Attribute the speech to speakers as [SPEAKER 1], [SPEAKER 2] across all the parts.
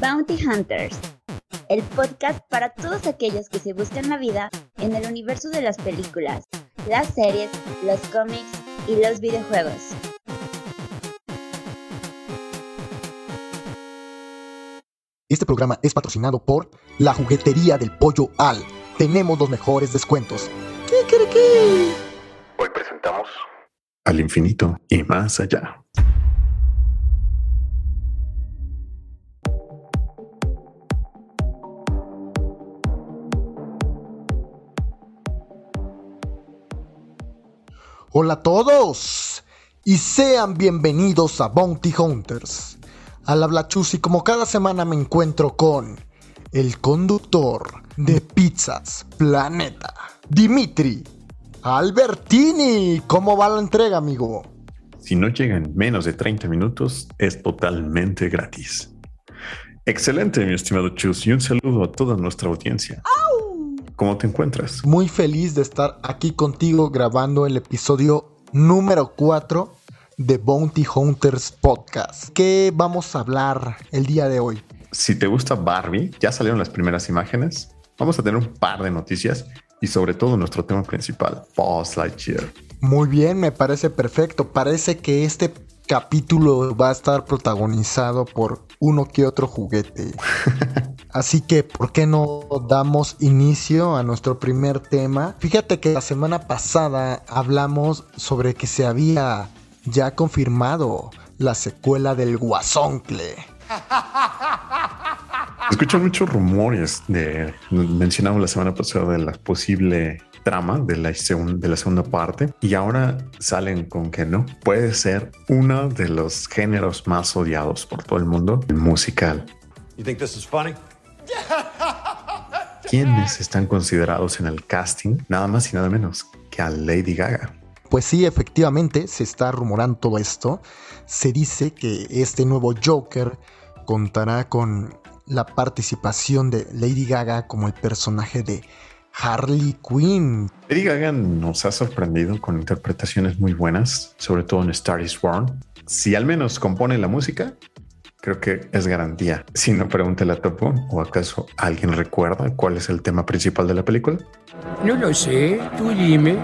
[SPEAKER 1] Bounty Hunters, el podcast para todos aquellos que se buscan la vida en el universo de las películas, las series, los cómics y los videojuegos.
[SPEAKER 2] Este programa es patrocinado por la juguetería del pollo Al. Tenemos los mejores descuentos.
[SPEAKER 3] Hoy presentamos Al infinito y más allá.
[SPEAKER 2] Hola a todos y sean bienvenidos a Bounty Hunters. Al habla Chus y como cada semana me encuentro con el conductor de Pizzas Planeta, Dimitri Albertini. ¿Cómo va la entrega, amigo?
[SPEAKER 3] Si no llega en menos de 30 minutos, es totalmente gratis. Excelente, mi estimado Chus, y un saludo a toda nuestra audiencia. ¿Cómo te encuentras?
[SPEAKER 2] Muy feliz de estar aquí contigo grabando el episodio número 4 de Bounty Hunters Podcast. ¿Qué vamos a hablar el día de hoy?
[SPEAKER 3] Si te gusta Barbie, ya salieron las primeras imágenes. Vamos a tener un par de noticias y sobre todo nuestro tema principal, Buzz Lightyear.
[SPEAKER 2] Muy bien, me parece perfecto. Parece que este capítulo va a estar protagonizado por uno que otro juguete. Así que, ¿por qué no damos inicio a nuestro primer tema? Fíjate que la semana pasada hablamos sobre que se había ya confirmado la secuela del Guasoncle.
[SPEAKER 3] Escuchan muchos rumores de, mencionamos la semana pasada de la posible trama de la, de la segunda parte y ahora salen con que no puede ser uno de los géneros más odiados por todo el mundo, el musical.
[SPEAKER 4] You think this is funny?
[SPEAKER 3] ¿Quiénes están considerados en el casting? Nada más y nada menos que a Lady Gaga.
[SPEAKER 2] Pues sí, efectivamente, se está rumorando todo esto. Se dice que este nuevo Joker contará con la participación de Lady Gaga como el personaje de Harley Quinn.
[SPEAKER 3] Lady Gaga nos ha sorprendido con interpretaciones muy buenas, sobre todo en Star is Born. Si al menos compone la música, creo que es garantía. Si no, pregúntale a Topo o acaso alguien recuerda cuál es el tema principal de la película.
[SPEAKER 5] No lo sé, tú dime.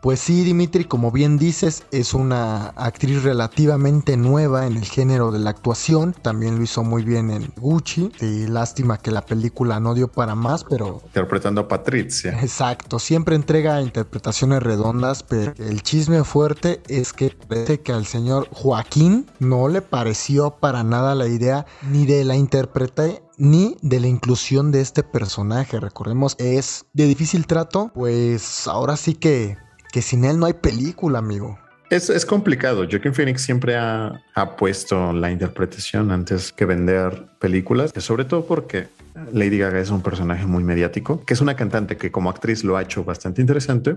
[SPEAKER 2] Pues sí, Dimitri, como bien dices, es una actriz relativamente nueva en el género de la actuación. También lo hizo muy bien en Gucci. Y lástima que la película no dio para más, pero...
[SPEAKER 3] Interpretando a Patricia.
[SPEAKER 2] Exacto, siempre entrega interpretaciones redondas, pero el chisme fuerte es que parece que al señor Joaquín no le pareció para nada la idea ni de la intérprete ni de la inclusión de este personaje. Recordemos, es de difícil trato, pues ahora sí que que sin él no hay película, amigo.
[SPEAKER 3] Es, es complicado. Joaquin Phoenix siempre ha, ha, puesto la interpretación antes que vender películas, sobre todo porque Lady Gaga es un personaje muy mediático, que es una cantante que como actriz lo ha hecho bastante interesante.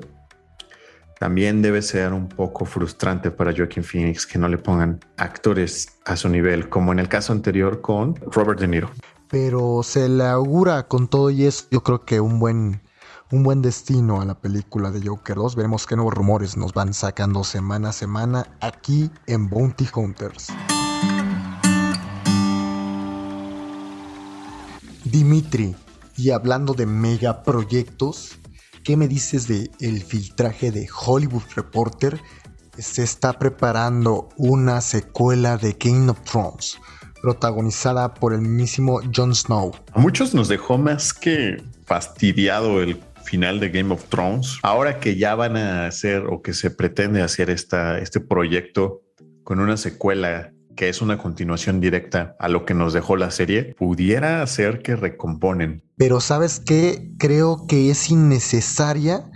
[SPEAKER 3] También debe ser un poco frustrante para Joaquin Phoenix que no le pongan actores a su nivel, como en el caso anterior con Robert De Niro.
[SPEAKER 2] Pero se le augura con todo y eso, yo creo que un buen un buen destino a la película de Joker 2. Veremos qué nuevos rumores nos van sacando semana a semana aquí en Bounty Hunters. Dimitri, y hablando de megaproyectos, ¿qué me dices de el filtraje de Hollywood Reporter? Se está preparando una secuela de Game of Thrones, protagonizada por el mismísimo Jon Snow.
[SPEAKER 3] A muchos nos dejó más que fastidiado el final de Game of Thrones. Ahora que ya van a hacer o que se pretende hacer esta, este proyecto con una secuela que es una continuación directa a lo que nos dejó la serie, pudiera hacer que recomponen.
[SPEAKER 2] Pero sabes qué, creo que es innecesaria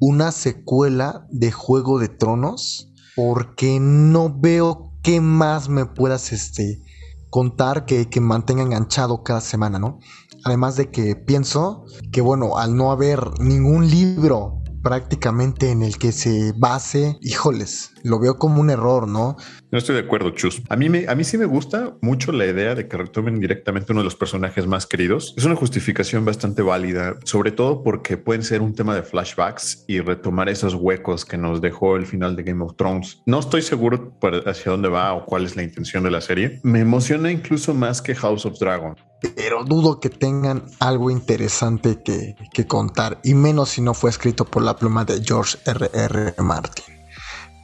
[SPEAKER 2] una secuela de Juego de Tronos porque no veo qué más me puedas este, contar que, que mantenga enganchado cada semana, ¿no? Además de que pienso que, bueno, al no haber ningún libro prácticamente en el que se base, híjoles, lo veo como un error, ¿no?
[SPEAKER 3] No estoy de acuerdo, Chus. A mí, me, a mí sí me gusta mucho la idea de que retomen directamente uno de los personajes más queridos. Es una justificación bastante válida, sobre todo porque pueden ser un tema de flashbacks y retomar esos huecos que nos dejó el final de Game of Thrones. No estoy seguro hacia dónde va o cuál es la intención de la serie. Me emociona incluso más que House of Dragon.
[SPEAKER 2] Pero dudo que tengan algo interesante que, que contar, y menos si no fue escrito por la pluma de George R. R. Martin.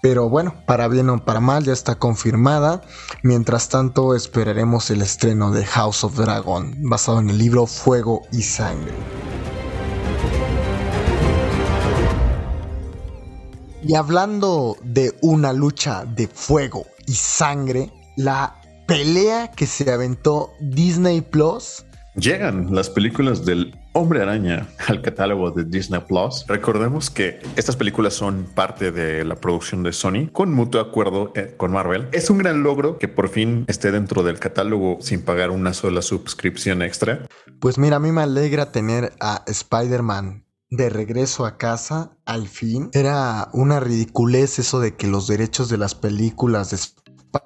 [SPEAKER 2] Pero bueno, para bien o para mal ya está confirmada. Mientras tanto esperaremos el estreno de House of Dragon, basado en el libro Fuego y Sangre. Y hablando de una lucha de fuego y sangre, la pelea que se aventó Disney Plus.
[SPEAKER 3] Llegan las películas del Hombre Araña al catálogo de Disney Plus. Recordemos que estas películas son parte de la producción de Sony con mutuo acuerdo eh, con Marvel. Es un gran logro que por fin esté dentro del catálogo sin pagar una sola suscripción extra.
[SPEAKER 2] Pues mira, a mí me alegra tener a Spider-Man de regreso a casa al fin. Era una ridiculez eso de que los derechos de las películas de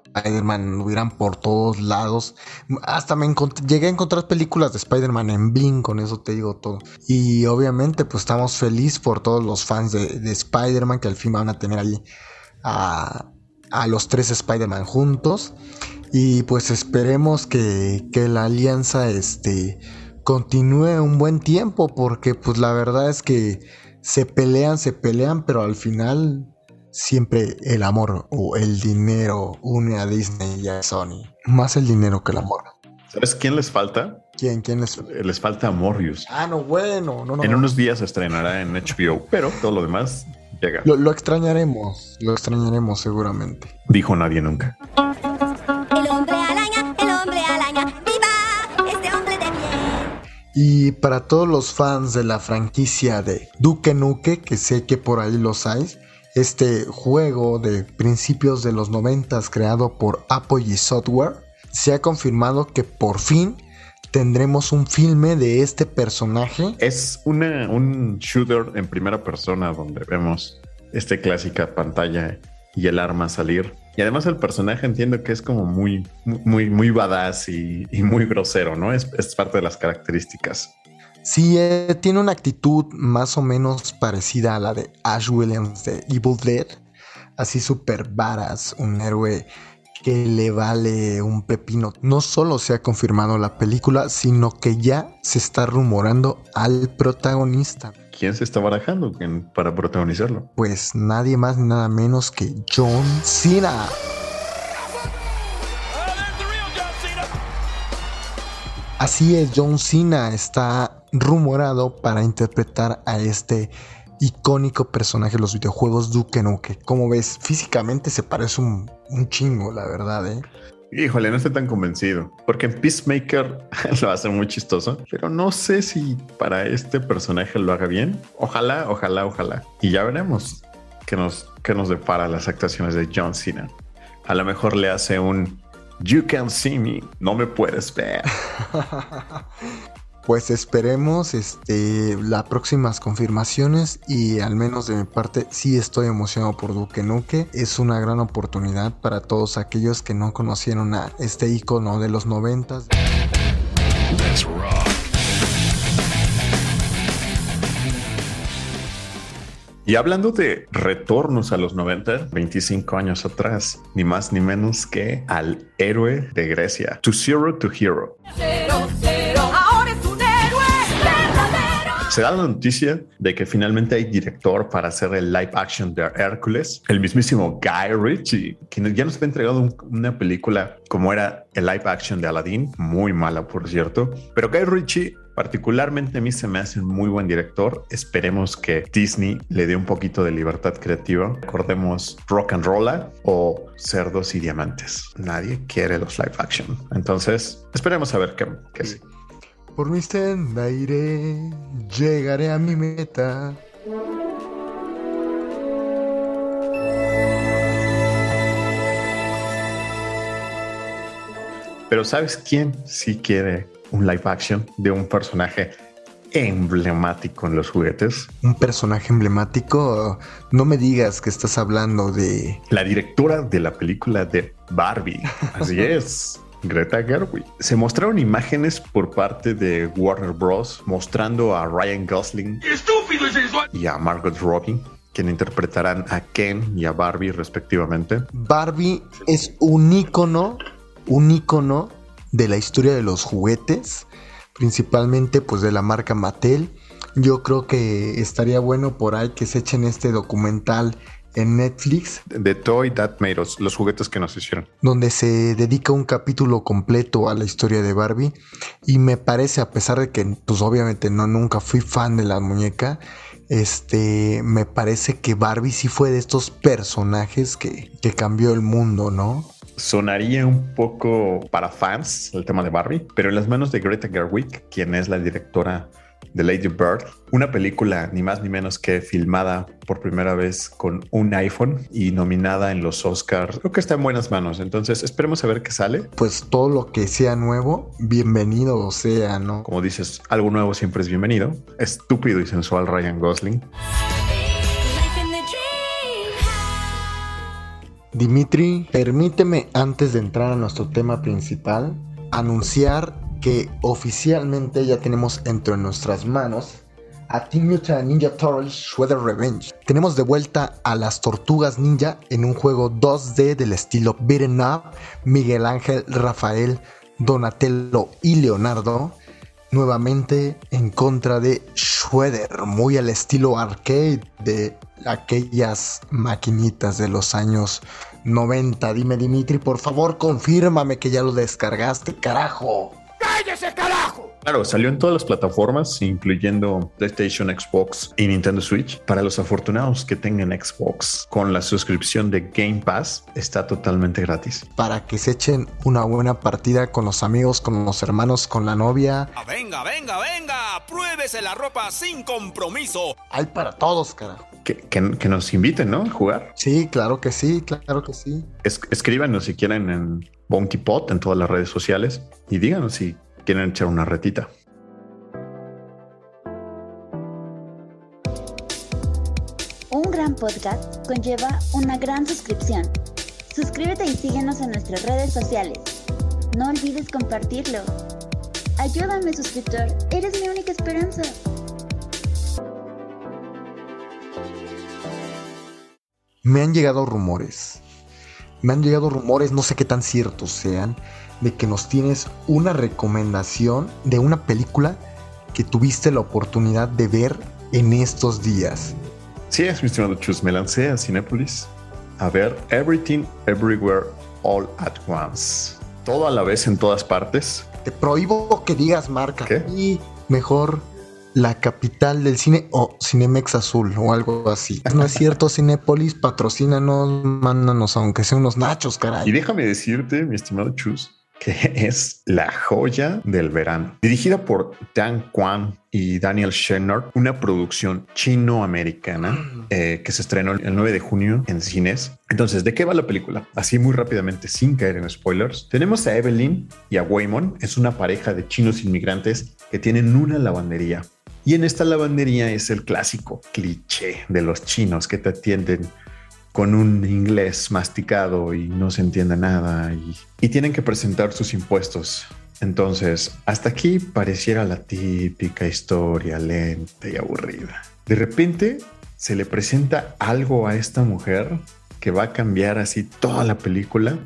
[SPEAKER 2] Spider-Man hubieran por todos lados. Hasta me llegué a encontrar películas de Spider-Man en Bing, con eso te digo todo. Y obviamente pues estamos felices por todos los fans de, Spider-Man que al fin van a tener ahí a, los tres Spider-Man juntos. Y pues esperemos que, que la alianza este, continúe un buen tiempo porque pues la verdad es que se pelean, se pelean, pero al final siempre el amor o el dinero une a Disney y a Sony. Más el dinero que el amor.
[SPEAKER 3] ¿Sabes quién les falta?
[SPEAKER 2] ¿Quién? ¿Quién les
[SPEAKER 3] Les falta a Morbius.
[SPEAKER 2] Ah, no, bueno, no, no.
[SPEAKER 3] En unos días se estrenará en HBO, pero todo lo demás llega.
[SPEAKER 2] Lo, lo extrañaremos, lo extrañaremos seguramente.
[SPEAKER 3] Dijo nadie nunca.
[SPEAKER 4] El hombre araña, el hombre araña, viva este hombre de bien.
[SPEAKER 2] Y para todos los fans de la franquicia de Duke Nuke, que sé que por ahí los hay, este juego de principios de los 90 creado por Apogee Software, se ha confirmado que por fin tendremos un filme de este personaje.
[SPEAKER 3] Es una, un shooter en primera persona donde vemos esta clásica pantalla y el arma salir. Y además el personaje entiendo que es como muy, muy, muy badass y, muy grosero, ¿no? Es, es parte de las características.
[SPEAKER 2] Sí, eh, tiene una actitud más o menos parecida a la de Ash Williams de Evil Dead. Así súper varas, un héroe que le vale un pepino. No solo se ha confirmado la película, sino que ya se está rumorando al protagonista.
[SPEAKER 3] ¿Quién se está barajando para protagonizarlo?
[SPEAKER 2] Pues nadie más ni nada menos que John Cena. Así es, John Cena está rumorado para interpretar a este icónico personaje de los videojuegos Duke Nuke. Como ves, físicamente se parece un, chingo, la verdad, ¿eh?
[SPEAKER 3] Híjole, no estoy tan convencido. Porque en Peacemaker lo hace muy chistoso. Pero no sé si para este personaje lo haga bien. Ojalá, ojalá, ojalá. Y ya veremos qué nos, qué nos depara las actuaciones de John Cena. A lo mejor le hace un You can see me, no me puedes ver.
[SPEAKER 2] pues esperemos este, las próximas confirmaciones y al menos de mi parte sí estoy emocionado por Duque Nuke. Es una gran oportunidad para todos aquellos que no conocieron a este icono de los noventas.
[SPEAKER 3] Y hablando de retornos a los 90, 25 años atrás, ni más ni menos que al héroe de Grecia, To Zero to Hero. Se da la noticia de que finalmente hay director para hacer el live action de Hércules, el mismísimo Guy Ritchie, quien ya nos había entregado una película como era el live action de Aladdin, muy mala por cierto, pero Guy Ritchie Particularmente a mí se me hace un muy buen director. Esperemos que Disney le dé un poquito de libertad creativa. Recordemos Rock and Rolla o Cerdos y Diamantes. Nadie quiere los live action. Entonces, esperemos a ver qué, qué sí.
[SPEAKER 2] Por mi senda iré, llegaré a mi meta.
[SPEAKER 3] Pero ¿sabes quién sí quiere un live action de un personaje emblemático en los juguetes.
[SPEAKER 2] Un personaje emblemático. No me digas que estás hablando de.
[SPEAKER 3] La directora de la película de Barbie. Así es. Greta Gerwig. Se mostraron imágenes por parte de Warner Bros. mostrando a Ryan Gosling
[SPEAKER 5] ¡Estúpido y sensual!
[SPEAKER 3] y a Margot Robbie, quien interpretarán a Ken y a Barbie respectivamente.
[SPEAKER 2] Barbie es un ícono, un ícono de la historia de los juguetes, principalmente pues de la marca Mattel. Yo creo que estaría bueno por ahí que se echen este documental en Netflix,
[SPEAKER 3] The Toy That Made Us, los juguetes que nos hicieron.
[SPEAKER 2] donde se dedica un capítulo completo a la historia de Barbie. Y me parece, a pesar de que pues obviamente no nunca fui fan de la muñeca, este, me parece que Barbie sí fue de estos personajes que, que cambió el mundo, ¿no?
[SPEAKER 3] Sonaría un poco para fans el tema de Barbie, pero en las manos de Greta Gerwig, quien es la directora de Lady Bird, una película ni más ni menos que filmada por primera vez con un iPhone y nominada en los Oscars. Creo que está en buenas manos, entonces esperemos a ver qué sale.
[SPEAKER 2] Pues todo lo que sea nuevo, bienvenido sea, ¿no?
[SPEAKER 3] Como dices, algo nuevo siempre es bienvenido. Estúpido y sensual Ryan Gosling.
[SPEAKER 4] The.
[SPEAKER 2] Dimitri, permíteme antes de entrar a nuestro tema principal, anunciar que oficialmente ya tenemos entre nuestras manos a Team Mutant Ninja Turtles Shredder Revenge. Tenemos de vuelta a las tortugas ninja en un juego 2D del estilo Beaten Up. Miguel Ángel, Rafael, Donatello y Leonardo nuevamente en contra de Shredder, muy al estilo arcade de aquellas maquinitas de los años 90. Dime Dimitri, por favor, confírmame que ya lo descargaste, carajo.
[SPEAKER 5] ¡Cállese, carajo!
[SPEAKER 3] Claro, salió en todas las plataformas, incluyendo PlayStation, Xbox y Nintendo Switch. Para los afortunados que tengan Xbox, con la suscripción de Game Pass, está totalmente gratis.
[SPEAKER 2] Para que se echen una buena partida con los amigos, con los hermanos, con la novia.
[SPEAKER 6] Ah, Venga, venga, venga, pruébese la ropa sin compromiso.
[SPEAKER 2] Hay para todos, carajo.
[SPEAKER 3] Que, que- que nos inviten, ¿no? A jugar.
[SPEAKER 2] Sí, claro que sí, claro que sí.
[SPEAKER 3] Es- escríbanos si quieren en Bonky Pot, en todas las redes sociales, y díganos si quieren echar una retita.
[SPEAKER 1] Un gran podcast conlleva una gran suscripción. Suscríbete y síguenos en nuestras redes sociales. No olvides compartirlo. Ayúdame, suscriptor. Eres mi única esperanza.
[SPEAKER 2] Me han llegado rumores. Me han llegado rumores, no sé qué tan ciertos sean, de que nos tienes una recomendación de una película que tuviste la oportunidad de ver en estos días.
[SPEAKER 3] Sí, es mi estimado Chus. Me lancé a Cinépolis a ver Everything, Everywhere, All at Once. Todo a la vez en todas partes.
[SPEAKER 2] Te prohíbo que digas marca.
[SPEAKER 3] ¿Qué?
[SPEAKER 2] Y mejor la capital del cine o Cinemex Azul o algo así. No es cierto, Cinépolis, patrocínanos, mándanos aunque sea unos nachos,
[SPEAKER 3] Y
[SPEAKER 2] caray.
[SPEAKER 3] déjame decirte, mi estimado Chus, que es la joya del verano. Dirigida por Dan Kwan y Daniel Shenard, una producción chino-americana eh, que se estrenó el 9 de junio en cines. Entonces, ¿de qué va la película? Así muy rápidamente, sin caer en spoilers. Tenemos a Evelyn y a Waymon. Es una pareja de chinos inmigrantes que tienen una lavandería. Y en esta lavandería es el clásico cliché de los chinos que te atienden con un inglés masticado y no se entiende nada y, tienen que presentar sus impuestos. Entonces, hasta aquí pareciera la típica historia lenta y aburrida. De repente se le presenta algo a esta mujer que va a cambiar así toda la película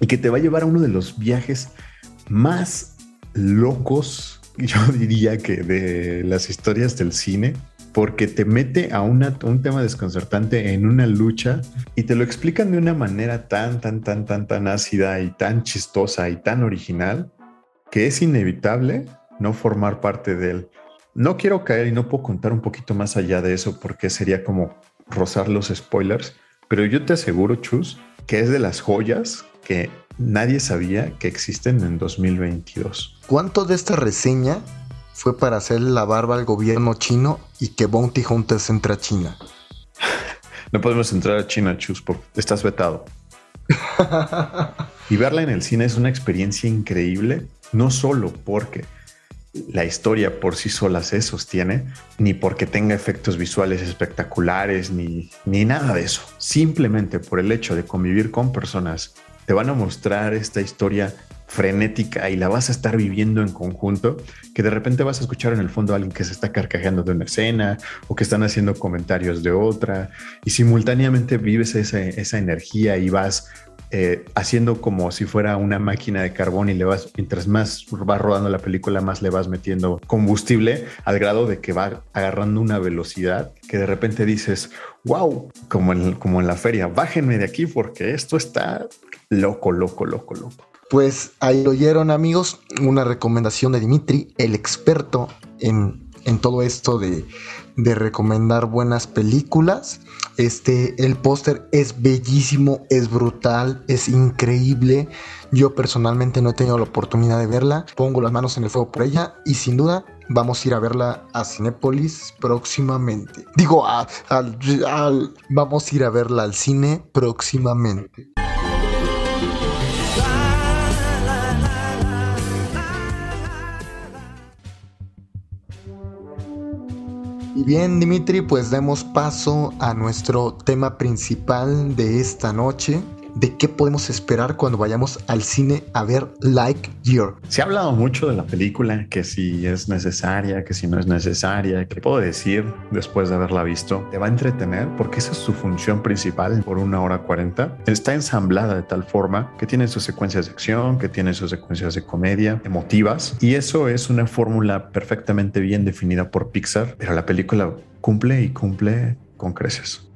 [SPEAKER 3] y que te va a llevar a uno de los viajes más locos, yo diría que de las historias del cine, porque te mete a una- un tema desconcertante en una lucha y te lo explican de una manera tan, tan, tan, tan, tan ácida y tan chistosa y tan original que es inevitable no formar parte de él. No quiero caer y no puedo contar un poquito más allá de eso porque sería como rozar los spoilers, pero yo te aseguro, Chus, que es de las joyas que nadie sabía que existen en 2022.
[SPEAKER 2] ¿Cuánto de esta reseña fue para hacer la barba al gobierno chino y que Bounty Hunters entre a China?
[SPEAKER 3] No podemos entrar a China, Chus, porque estás vetado. y verla en el cine es una experiencia increíble, no solo porque la historia por sí sola se sostiene, ni porque tenga efectos visuales espectaculares, ni, ni nada de eso. Simplemente por el hecho de convivir con personas, te van a mostrar esta historia frenética y la vas a estar viviendo en conjunto, que de repente vas a escuchar en el fondo a alguien que se está carcajeando de una escena o que están haciendo comentarios de otra y simultáneamente vives esa, esa energía y vas eh, haciendo como si fuera una máquina de carbón y le vas, mientras más va rodando la película, más le vas metiendo combustible al grado de que va agarrando una velocidad que de repente dices, wow, como en, como en la feria, bájenme de aquí porque esto está loco, loco, loco, loco.
[SPEAKER 2] Pues ahí lo oyeron amigos, una recomendación de Dimitri, el experto en, en todo esto de, de recomendar buenas películas. Este, el póster es bellísimo, es brutal, es increíble. Yo personalmente no he tenido la oportunidad de verla. Pongo las manos en el fuego por ella y sin duda vamos a ir a verla a Cinépolis próximamente. Digo, vamos a ir a verla al cine próximamente. Y bien, Dimitri, pues demos paso a nuestro tema principal de esta noche, de qué podemos esperar cuando vayamos al cine a ver Like Year.
[SPEAKER 3] Se ha hablado mucho de la película, que si es necesaria, que si no es necesaria, ¿qué puedo decir después de haberla visto? Te va a entretener porque esa es su función principal por una hora cuarenta. Está ensamblada de tal forma que tiene sus secuencias de acción, que tiene sus secuencias de comedia, emotivas, y eso es una fórmula perfectamente bien definida por Pixar, pero la película cumple y cumple con creces.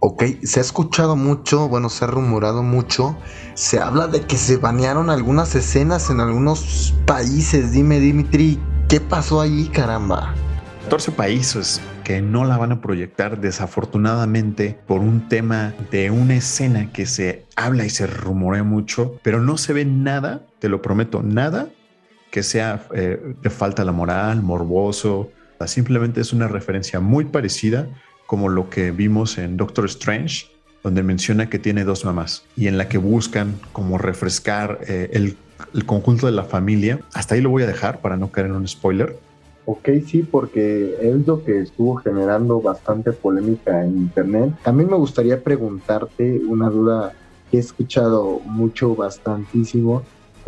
[SPEAKER 2] Ok, se ha escuchado mucho, bueno, se ha rumorado mucho. Se habla de que se banearon algunas escenas en algunos países. Dime, Dimitri, ¿qué pasó ahí, caramba?
[SPEAKER 3] 14 países que no la van a proyectar desafortunadamente por un tema de una escena que se habla y se rumorea mucho, pero no se ve nada, te lo prometo, nada que sea eh, de falta la moral, morboso. Simplemente es una referencia muy parecida como lo que vimos en Doctor Strange, donde menciona que tiene dos mamás y en la que buscan como refrescar eh, el, el, conjunto de la familia. Hasta ahí lo voy a dejar para no caer en un spoiler.
[SPEAKER 7] Ok, sí, porque es lo que estuvo generando bastante polémica en internet. Mí me gustaría preguntarte una duda que he escuchado mucho, bastantísimo,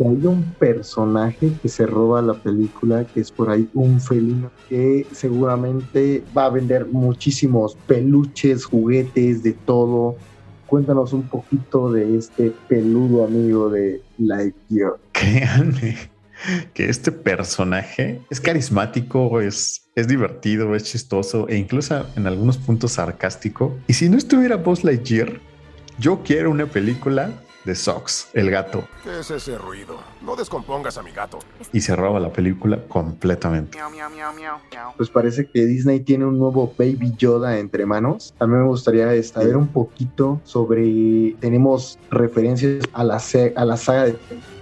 [SPEAKER 7] hay un personaje que se roba la película, que es por ahí un felino, que seguramente va a vender muchísimos peluches, juguetes, de todo. Cuéntanos un poquito de este peludo amigo de Lightyear.
[SPEAKER 3] Créanme que este personaje es carismático, es, es divertido, es chistoso e incluso en algunos puntos sarcástico. Y si no estuviera Buzz Lightyear, yo quiero una película de Sox, el gato.
[SPEAKER 5] ¿Qué es ese ruido? No descompongas a mi gato.
[SPEAKER 3] Y se roba la película completamente.
[SPEAKER 7] Pues parece que Disney tiene un nuevo Baby Yoda entre manos. A mí me gustaría saber un poquito sobre. Tenemos referencias a la, a la saga de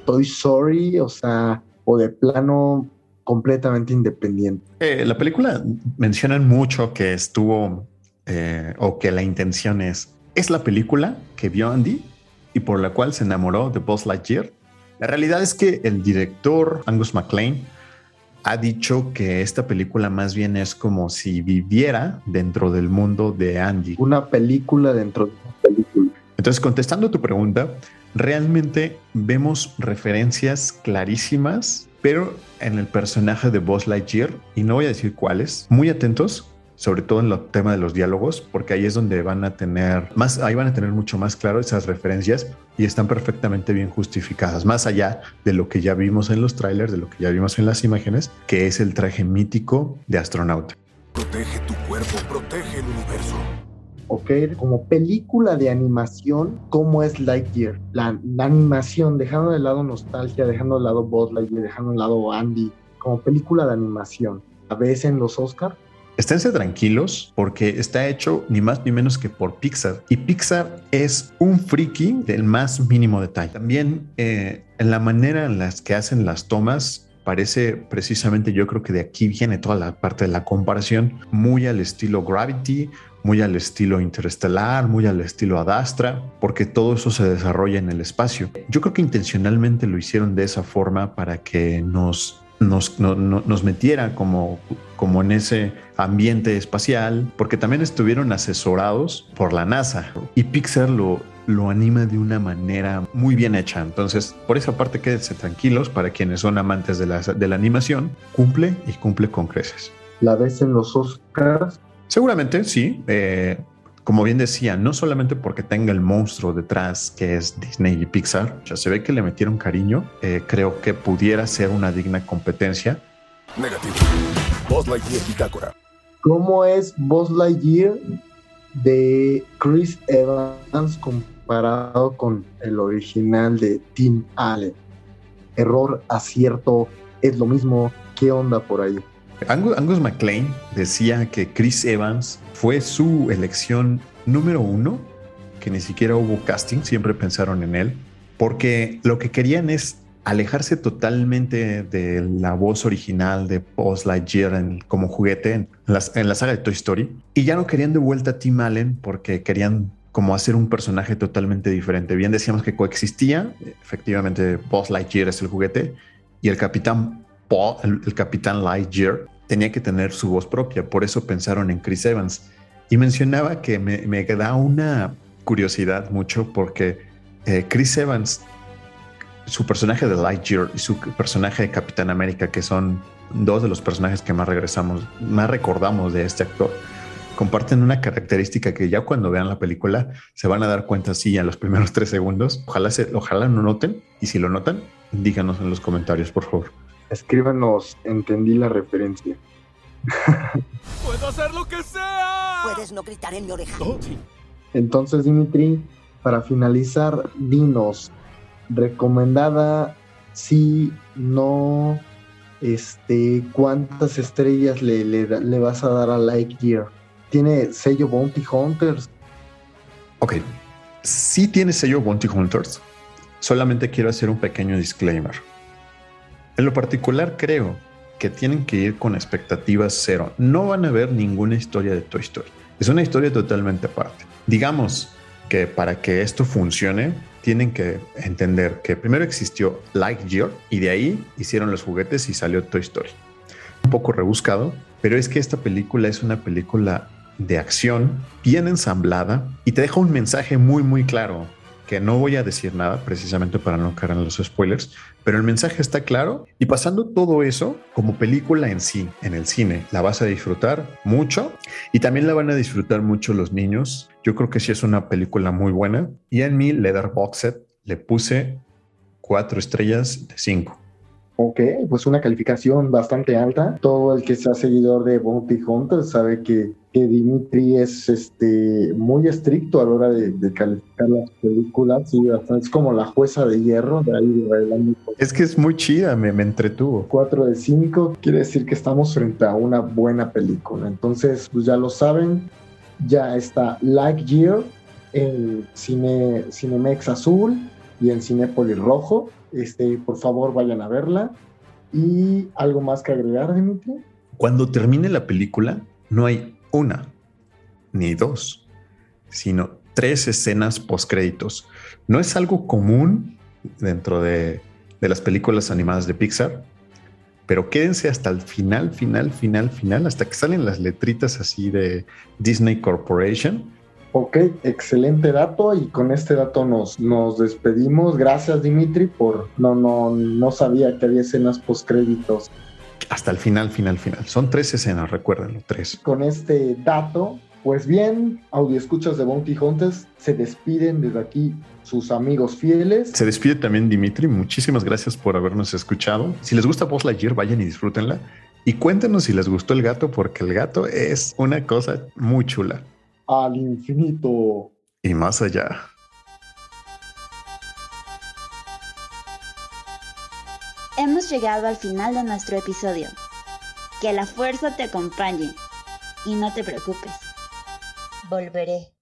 [SPEAKER 7] Toy Story, o sea, o de plano completamente independiente.
[SPEAKER 3] Eh, la película mencionan mucho que estuvo eh, o que la intención es. Es la película que vio Andy y por la cual se enamoró de Buzz Lightyear. La realidad es que el director Angus MacLean ha dicho que esta película más bien es como si viviera dentro del mundo de Andy.
[SPEAKER 7] Una película dentro de una película.
[SPEAKER 3] Entonces, contestando tu pregunta, realmente vemos referencias clarísimas, pero en el personaje de Buzz Lightyear, y no voy a decir cuáles, muy atentos sobre todo en el tema de los diálogos, porque ahí es donde van a tener más, ahí van a tener mucho más claro esas referencias y están perfectamente bien justificadas, más allá de lo que ya vimos en los trailers, de lo que ya vimos en las imágenes, que es el traje mítico de astronauta.
[SPEAKER 5] Protege tu cuerpo, protege el universo.
[SPEAKER 7] Ok, como película de animación, ¿cómo es Lightyear? La, la animación, dejando de lado nostalgia, dejando de lado Buzz Lightyear, dejando de lado Andy, como película de animación. ¿A veces en los Oscars?
[SPEAKER 3] Esténse tranquilos porque está hecho ni más ni menos que por Pixar. Y Pixar es un friki del más mínimo detalle. También eh, en la manera en las que hacen las tomas parece precisamente, yo creo que de aquí viene toda la parte de la comparación, muy al estilo Gravity, muy al estilo interestelar, muy al estilo Adastra, porque todo eso se desarrolla en el espacio. Yo creo que intencionalmente lo hicieron de esa forma para que nos nos, no- no- nos metiera como, como en ese ambiente espacial, porque también estuvieron asesorados por la NASA y Pixar lo, lo anima de una manera muy bien hecha. Entonces, por esa parte, quédense tranquilos para quienes son amantes de la, de la animación, cumple y cumple con creces.
[SPEAKER 2] La ves en los Oscars,
[SPEAKER 3] Seguramente sí. eh, como bien decía, no solamente porque tenga el monstruo detrás que es Disney y Pixar, ya se ve que le metieron cariño. eh, creo que pudiera ser una digna competencia.
[SPEAKER 5] Negativo. Buzz Lightyear Bitácora.
[SPEAKER 2] ¿cómo es Buzz Lightyear de Chris Evans comparado con el original de Tim Allen? Error, acierto, es lo mismo. ¿Qué onda por ahí?
[SPEAKER 3] Angus, Angus MacLean decía que Chris Evans fue su elección número uno, que ni siquiera hubo casting, siempre pensaron en él, porque lo que querían es alejarse totalmente de la voz original de Buzz Lightyear en- como juguete en, la saga de Toy Story y ya no querían de vuelta a Tim Allen porque querían como hacer un personaje totalmente diferente. Bien decíamos que coexistía, efectivamente Buzz Lightyear es el juguete y el capitán Paul, el, el capitán Lightyear, tenía que tener su voz propia, por eso pensaron en Chris Evans. Y mencionaba que me, me da una curiosidad mucho porque eh, Chris Evans, su personaje de Lightyear y su personaje de Capitán América, que son dos de los personajes que más regresamos, más recordamos de este actor, comparten una característica que ya cuando vean la película se van a dar cuenta así en los primeros tres segundos. Ojalá, se, ojalá lo noten y si lo notan, díganos en los comentarios, por favor.
[SPEAKER 2] Escríbanos, entendí la referencia.
[SPEAKER 6] ¡Puedo hacer lo que sea!
[SPEAKER 8] Puedes no gritar en mi oreja.
[SPEAKER 2] Entonces, Dimitri, para finalizar, dinos, recomendada, sí, no, este, ¿cuántas estrellas le, le, le vas a dar a Lightyear? ¿Tiene sello Bounty Hunters?
[SPEAKER 3] Ok, sí tiene sello Bounty Hunters. Solamente quiero hacer un pequeño disclaimer. En lo particular creo que tienen que ir con expectativas cero. No van a ver ninguna historia de Toy Story. Es una historia totalmente aparte. Digamos que para que esto funcione, tienen que entender que primero existió Lightyear y de ahí hicieron los juguetes y salió Toy Story. Un poco rebuscado, pero es que esta película es una película de acción bien ensamblada y te deja un mensaje muy muy claro que no voy a decir nada precisamente para no caer en los spoilers, pero el mensaje está claro y pasando todo eso como película en sí, en el cine, la vas a disfrutar mucho y también la van a disfrutar mucho los niños. Yo creo que sí es una película muy buena y en mi Letterboxd Set le puse cuatro estrellas de cinco.
[SPEAKER 2] Ok, pues una calificación bastante alta. Todo el que sea seguidor de Bounty Hunters sabe que, que Dimitri es este, muy estricto a la hora de, de calificar las películas. y es como la jueza de hierro, de ahí con
[SPEAKER 3] Es que es muy chida, me, me entretuvo.
[SPEAKER 2] 4 de 5. Quiere decir que estamos frente a una buena película. Entonces, pues ya lo saben, ya está Lightyear en Cine, Cinemex Azul y en Cinépolis Rojo. Este, por favor, vayan a verla. ¿Y algo más que agregar, Dimitri?
[SPEAKER 3] Cuando termine la película, no hay una ni dos, sino tres escenas postcréditos. No es algo común dentro de, de las películas animadas de Pixar, pero quédense hasta el final, final, final, final, hasta que salen las letritas así de Disney Corporation.
[SPEAKER 2] Ok, excelente dato y con este dato nos, nos despedimos. Gracias Dimitri por... No, no, no sabía que había escenas postcréditos.
[SPEAKER 3] Hasta el final, final, final. Son tres escenas, recuérdenlo, tres.
[SPEAKER 2] Con este dato, pues bien, audio escuchas de Bounty Hunters se despiden desde aquí sus amigos fieles.
[SPEAKER 3] Se despide también Dimitri. Muchísimas gracias por habernos escuchado. Si les gusta Buzz Lightyear, vayan y disfrútenla. Y cuéntenos si les gustó el gato, porque el gato es una cosa muy chula.
[SPEAKER 2] Al infinito.
[SPEAKER 3] Y más allá.
[SPEAKER 1] Hemos llegado al final de nuestro episodio. Que la fuerza te acompañe. Y no te preocupes. Volveré.